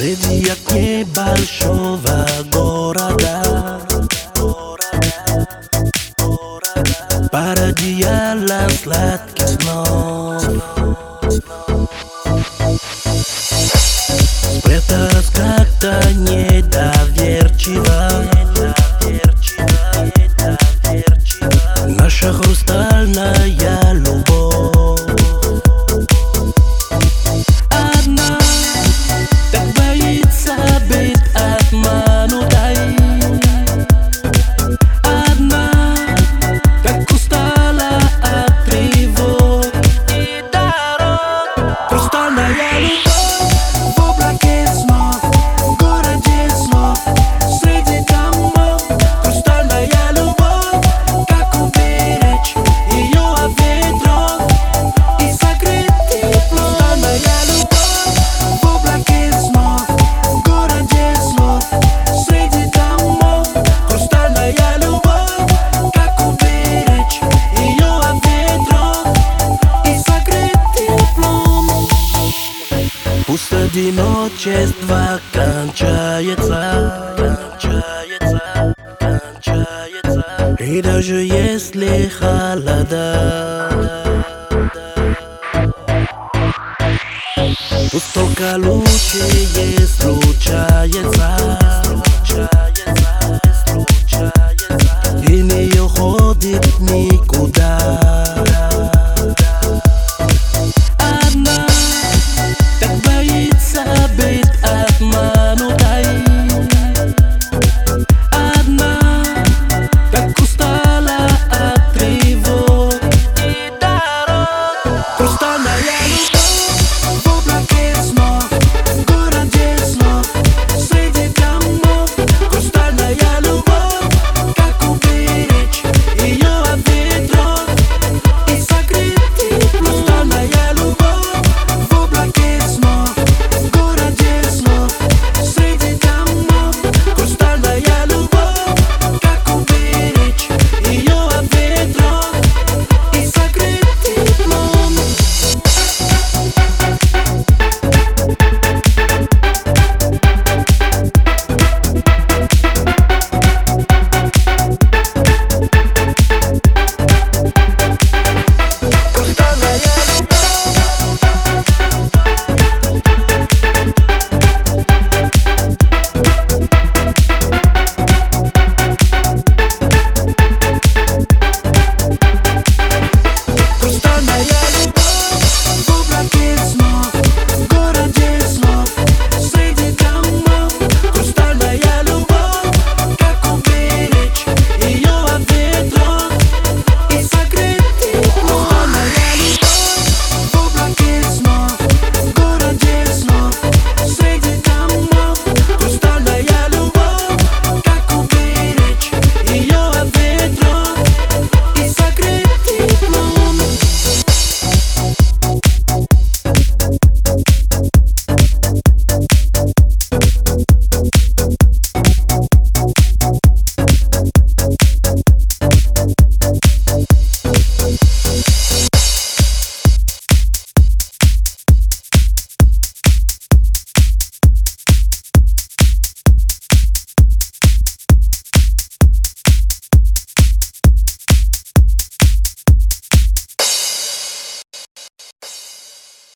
Среди огней большого города. Под одеялом сладких снов Спряталась как-то недоверчиво Наша хрустальная Пусть одиночество кончается, кончается, кончается. И даже если холода. Только лучшее случается, случается, случается. И не уходит никуда